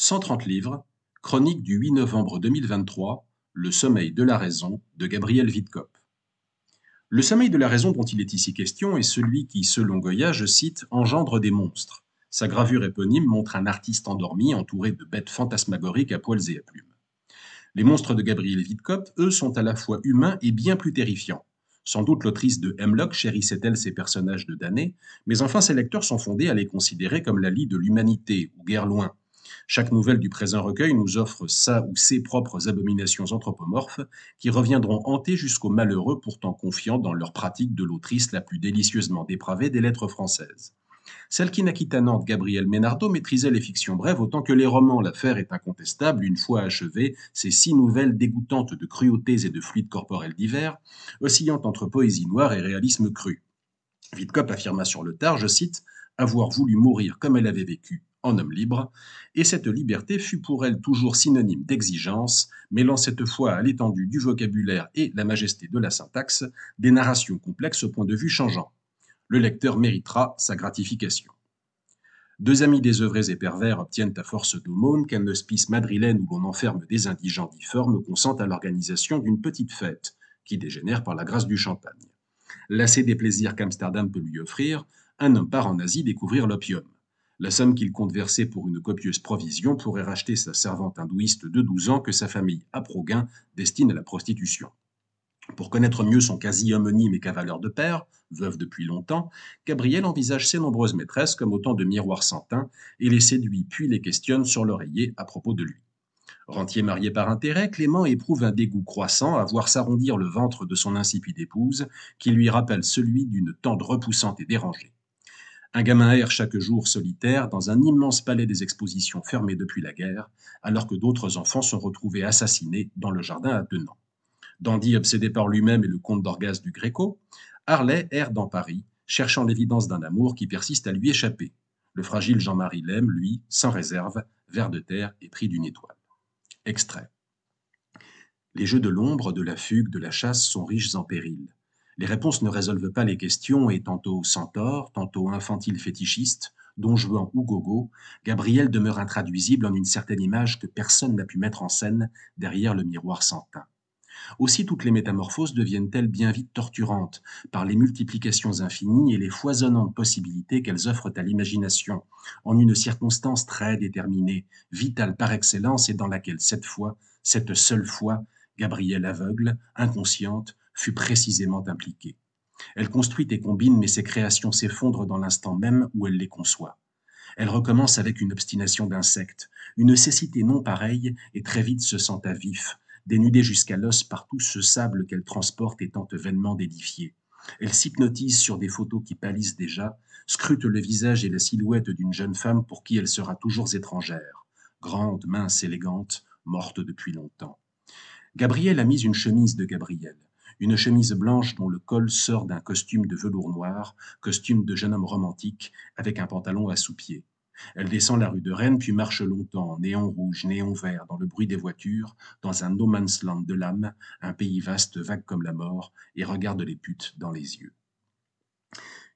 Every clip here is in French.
130 livres, chronique du 8 novembre 2023, Le sommeil de la raison de Gabriel Witkop. Le sommeil de la raison dont il est ici question est celui qui, selon Goya, je cite, engendre des monstres. Sa gravure éponyme montre un artiste endormi entouré de bêtes fantasmagoriques à poils et à plumes. Les monstres de Gabriel Witkop, eux, sont à la fois humains et bien plus terrifiants. Sans doute l'autrice de Hemlock chérissait-elle ses personnages de damnés, mais enfin ses lecteurs sont fondés à les considérer comme la lie de l'humanité, ou guère loin. Chaque nouvelle du présent recueil nous offre sa ou ses propres abominations anthropomorphes qui reviendront hanter jusqu'aux malheureux pourtant confiants dans leur pratique de l'autrice la plus délicieusement dépravée des lettres françaises. Celle qui naquit à Nantes, Gabriel Ménardo, maîtrisait les fictions brèves autant que les romans. L'affaire est incontestable. Une fois achevée, ces six nouvelles dégoûtantes de cruautés et de fluides corporels divers, oscillant entre poésie noire et réalisme cru. Witkop affirma sur le tard, je cite, avoir voulu mourir comme elle avait vécu, en homme libre, et cette liberté fut pour elle toujours synonyme d'exigence, mêlant cette fois à l'étendue du vocabulaire et la majesté de la syntaxe des narrations complexes au point de vue changeant le lecteur méritera sa gratification. Deux amis désœuvrés et pervers obtiennent à force d'aumône qu'un hospice madrilène où l'on enferme des indigents difformes consente à l'organisation d'une petite fête, qui dégénère par la grâce du champagne. Lassé des plaisirs qu'Amsterdam peut lui offrir, un homme part en Asie découvrir l'opium. La somme qu'il compte verser pour une copieuse provision pourrait racheter sa servante hindouiste de 12 ans que sa famille, à Proguin, destine à la prostitution. Pour connaître mieux son quasi-homonyme et cavaleur de père, veuve depuis longtemps, Gabriel envisage ses nombreuses maîtresses comme autant de miroirs sans et les séduit puis les questionne sur l'oreiller à propos de lui. Rentier marié par intérêt, Clément éprouve un dégoût croissant à voir s'arrondir le ventre de son insipide épouse, qui lui rappelle celui d'une tante repoussante et dérangée. Un gamin erre chaque jour solitaire dans un immense palais des expositions fermé depuis la guerre, alors que d'autres enfants sont retrouvés assassinés dans le jardin attenant. Dandy obsédé par lui-même et le comte d'Orgaz du Gréco, Harley erre dans Paris, cherchant l'évidence d'un amour qui persiste à lui échapper. Le fragile Jean-Marie l'aime, lui, sans réserve, vers de terre et pris d'une étoile. Extrait. Les jeux de l'ombre, de la fugue, de la chasse sont riches en périls. Les réponses ne résolvent pas les questions et tantôt centaure, tantôt infantile fétichiste, dont jouant ou gogo, Gabriel demeure intraduisible en une certaine image que personne n'a pu mettre en scène derrière le miroir sans teint. Aussi toutes les métamorphoses deviennent-elles bien vite torturantes par les multiplications infinies et les foisonnantes possibilités qu'elles offrent à l'imagination, en une circonstance très déterminée, vitale par excellence et dans laquelle cette fois, cette seule fois, Gabrielle aveugle, inconsciente, fut précisément impliquée. Elle construit et combine, mais ses créations s'effondrent dans l'instant même où elle les conçoit. Elle recommence avec une obstination d'insecte, une cécité non pareille et très vite se sent à vif, dénudée jusqu'à l'os par tout ce sable qu'elle transporte et tente vainement d'édifier. Elle s'hypnotise sur des photos qui pâlissent déjà, scrute le visage et la silhouette d'une jeune femme pour qui elle sera toujours étrangère, grande, mince, élégante, morte depuis longtemps. Gabrielle a mis une chemise de Gabrielle, une chemise blanche dont le col sort d'un costume de velours noir, costume de jeune homme romantique, avec un pantalon à sous-pieds. Elle descend la rue de Rennes, puis marche longtemps, néon rouge, néon vert, dans le bruit des voitures, dans un no man's land de l'âme, un pays vaste, vague comme la mort, et regarde les putes dans les yeux.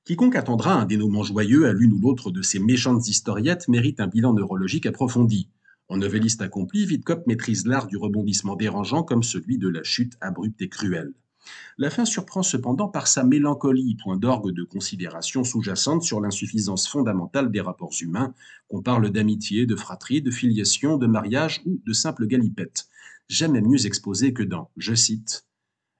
Quiconque attendra un dénouement joyeux à l'une ou l'autre de ces méchantes historiettes mérite un bilan neurologique approfondi. En novelliste accompli, Witkop maîtrise l'art du rebondissement dérangeant comme celui de la chute abrupte et cruelle. La fin surprend cependant par sa mélancolie, point d'orgue de considération sous-jacente sur l'insuffisance fondamentale des rapports humains, qu'on parle d'amitié, de fratrie, de filiation, de mariage ou de simple galipette, jamais mieux exposée que dans, je cite,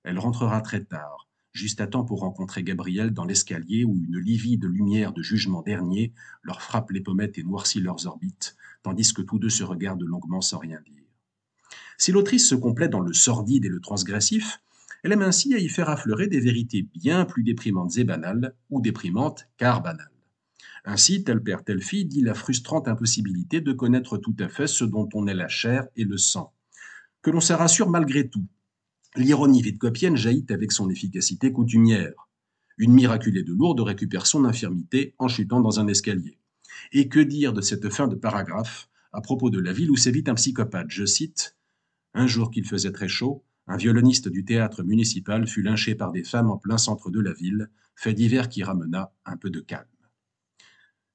Elle rentrera très tard, juste à temps pour rencontrer Gabriel dans l'escalier où une livide lumière de jugement dernier leur frappe les pommettes et noircit leurs orbites, tandis que tous deux se regardent longuement sans rien dire. Si l'autrice se complète dans le sordide et le transgressif, elle aime ainsi à y faire affleurer des vérités bien plus déprimantes et banales, ou déprimantes car banales. Ainsi, tel père, telle fille dit la frustrante impossibilité de connaître tout à fait ce dont on est la chair et le sang. Que l'on se rassure malgré tout. L'ironie vitcopienne jaillit avec son efficacité coutumière. Une miraculée de Lourdes récupère son infirmité en chutant dans un escalier. Et que dire de cette fin de paragraphe à propos de la ville où sévit un psychopathe? Je cite Un jour qu'il faisait très chaud, un violoniste du théâtre municipal fut lynché par des femmes en plein centre de la ville, fait divers qui ramena un peu de calme.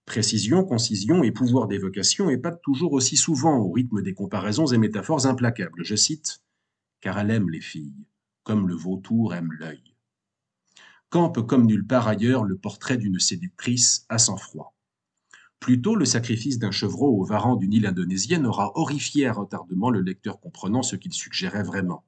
Précision, concision et pouvoir d'évocation épatent toujours aussi souvent au rythme des comparaisons et métaphores implacables. Je cite Car elle aime les filles, comme le vautour aime l'œil. Campe comme nulle part ailleurs le portrait d'une séductrice à sang-froid. Plutôt, le sacrifice d'un chevreau au varan d'une île indonésienne aura horrifié à retardement le lecteur comprenant ce qu'il suggérait vraiment.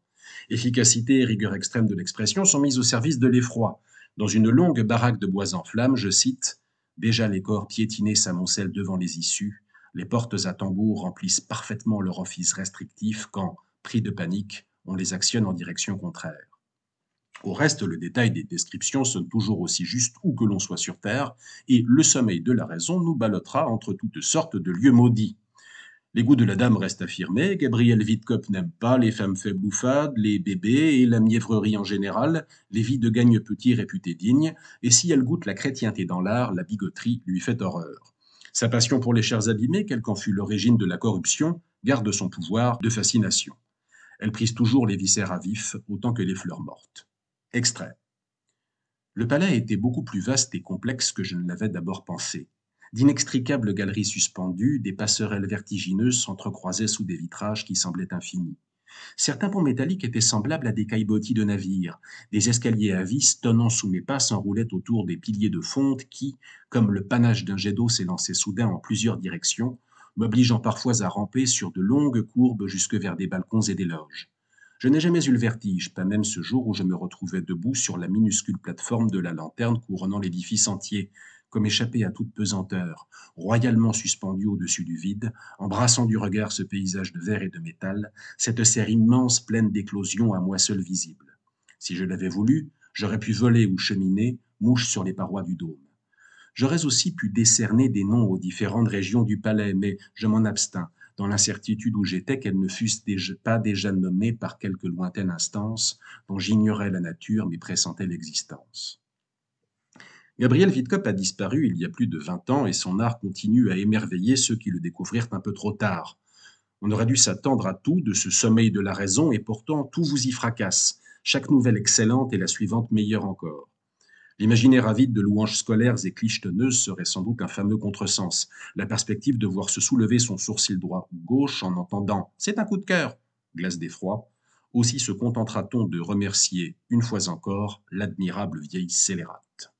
Efficacité et rigueur extrême de l'expression sont mises au service de l'effroi. Dans une longue baraque de bois en flammes, je cite Déjà les corps piétinés s'amoncellent devant les issues, les portes à tambour remplissent parfaitement leur office restrictif quand, pris de panique, on les actionne en direction contraire. Au reste, le détail des descriptions sonne toujours aussi juste où que l'on soit sur Terre, et le sommeil de la raison nous ballottera entre toutes sortes de lieux maudits. Les goûts de la dame restent affirmés. Gabriel Witkop n'aime pas les femmes faibles ou fades, les bébés et la mièvrerie en général, les vies de gagne-petits réputés dignes, et si elle goûte la chrétienté dans l'art, la bigoterie lui fait horreur. Sa passion pour les chairs abîmées, quelle qu'en fût l'origine de la corruption, garde son pouvoir de fascination. Elle prise toujours les viscères à vif autant que les fleurs mortes. Extrait. Le palais était beaucoup plus vaste et complexe que je ne l'avais d'abord pensé. D'inextricables galeries suspendues, des passerelles vertigineuses s'entrecroisaient sous des vitrages qui semblaient infinis. Certains ponts métalliques étaient semblables à des caillebotis de navires. Des escaliers à vis tonnant sous mes pas s'enroulaient autour des piliers de fonte qui, comme le panache d'un jet d'eau s'élançait soudain en plusieurs directions, m'obligeant parfois à ramper sur de longues courbes jusque vers des balcons et des loges. Je n'ai jamais eu le vertige, pas même ce jour où je me retrouvais debout sur la minuscule plateforme de la lanterne couronnant l'édifice entier, comme échappé à toute pesanteur, royalement suspendu au-dessus du vide, embrassant du regard ce paysage de verre et de métal, cette serre immense pleine d'éclosions à moi seul visible. Si je l'avais voulu, j'aurais pu voler ou cheminer, mouche sur les parois du dôme. J'aurais aussi pu décerner des noms aux différentes régions du palais, mais je m'en abstins, dans l'incertitude où j'étais qu'elles ne fussent pas déjà nommées par quelque lointaine instance dont j'ignorais la nature mais pressentais l'existence. Gabriel Witkop a disparu il y a plus de vingt ans et son art continue à émerveiller ceux qui le découvrirent un peu trop tard. On aurait dû s'attendre à tout de ce sommeil de la raison et pourtant tout vous y fracasse, chaque nouvelle excellente et la suivante meilleure encore. L'imaginaire avide de louanges scolaires et clichetonneuses serait sans doute un fameux contresens, la perspective de voir se soulever son sourcil droit ou gauche en entendant C'est un coup de cœur glace d'effroi. Aussi se contentera-t-on de remercier une fois encore l'admirable vieille scélérate.